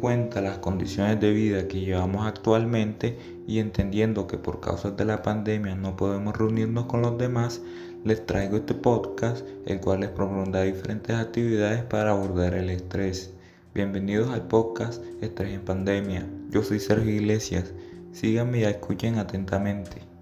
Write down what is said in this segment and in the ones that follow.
cuenta las condiciones de vida que llevamos actualmente y entendiendo que por causas de la pandemia no podemos reunirnos con los demás, les traigo este podcast, el cual les propondrá diferentes actividades para abordar el estrés. Bienvenidos al podcast Estrés en Pandemia. Yo soy Sergio Iglesias. Síganme y escuchen atentamente.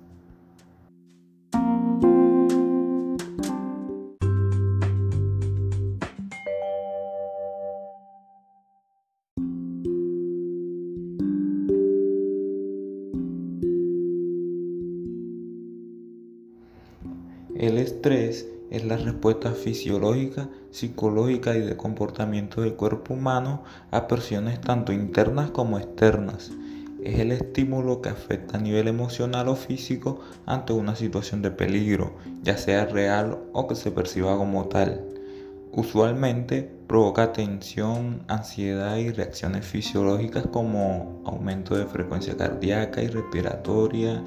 El estrés es la respuesta fisiológica, psicológica y de comportamiento del cuerpo humano a presiones tanto internas como externas. Es el estímulo que afecta a nivel emocional o físico ante una situación de peligro, ya sea real o que se perciba como tal. Usualmente provoca tensión, ansiedad y reacciones fisiológicas como aumento de frecuencia cardíaca y respiratoria,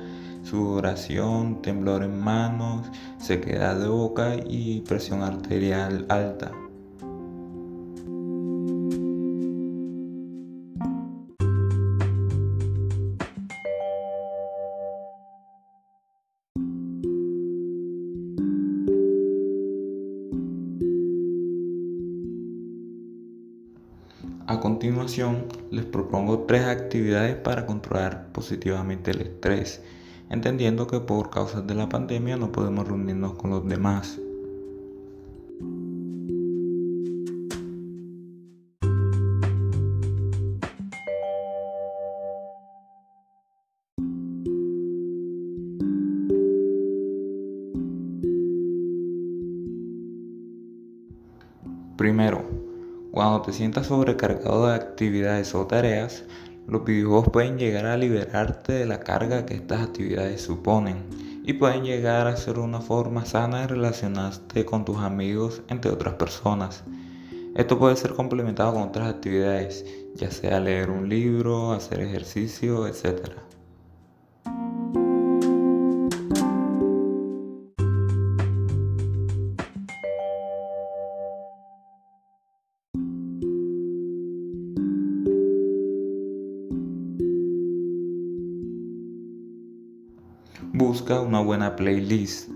sudoración, temblor en manos, sequedad de boca y presión arterial alta. A continuación, les propongo tres actividades para controlar positivamente el estrés entendiendo que por causas de la pandemia no podemos reunirnos con los demás. Primero, cuando te sientas sobrecargado de actividades o tareas, los videojuegos pueden llegar a liberarte de la carga que estas actividades suponen y pueden llegar a ser una forma sana de relacionarte con tus amigos, entre otras personas. Esto puede ser complementado con otras actividades, ya sea leer un libro, hacer ejercicio, etc. Busca una buena playlist.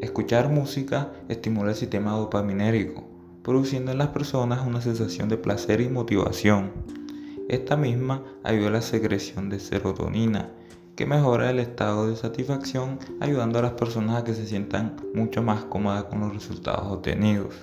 Escuchar música estimula el sistema dopaminérgico, produciendo en las personas una sensación de placer y motivación. Esta misma ayuda a la secreción de serotonina, que mejora el estado de satisfacción, ayudando a las personas a que se sientan mucho más cómodas con los resultados obtenidos.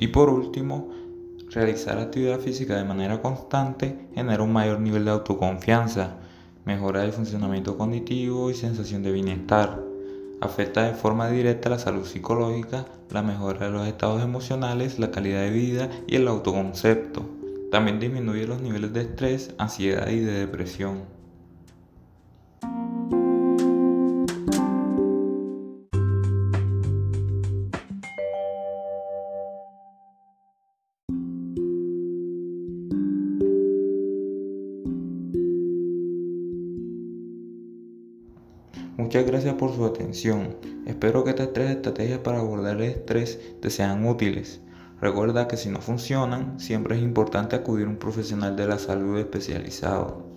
Y por último, realizar actividad física de manera constante genera un mayor nivel de autoconfianza, mejora el funcionamiento cognitivo y sensación de bienestar. Afecta de forma directa la salud psicológica, la mejora de los estados emocionales, la calidad de vida y el autoconcepto. También disminuye los niveles de estrés, ansiedad y de depresión. Muchas gracias por su atención. Espero que estas tres estrategias para abordar el estrés te sean útiles. Recuerda que si no funcionan, siempre es importante acudir a un profesional de la salud especializado.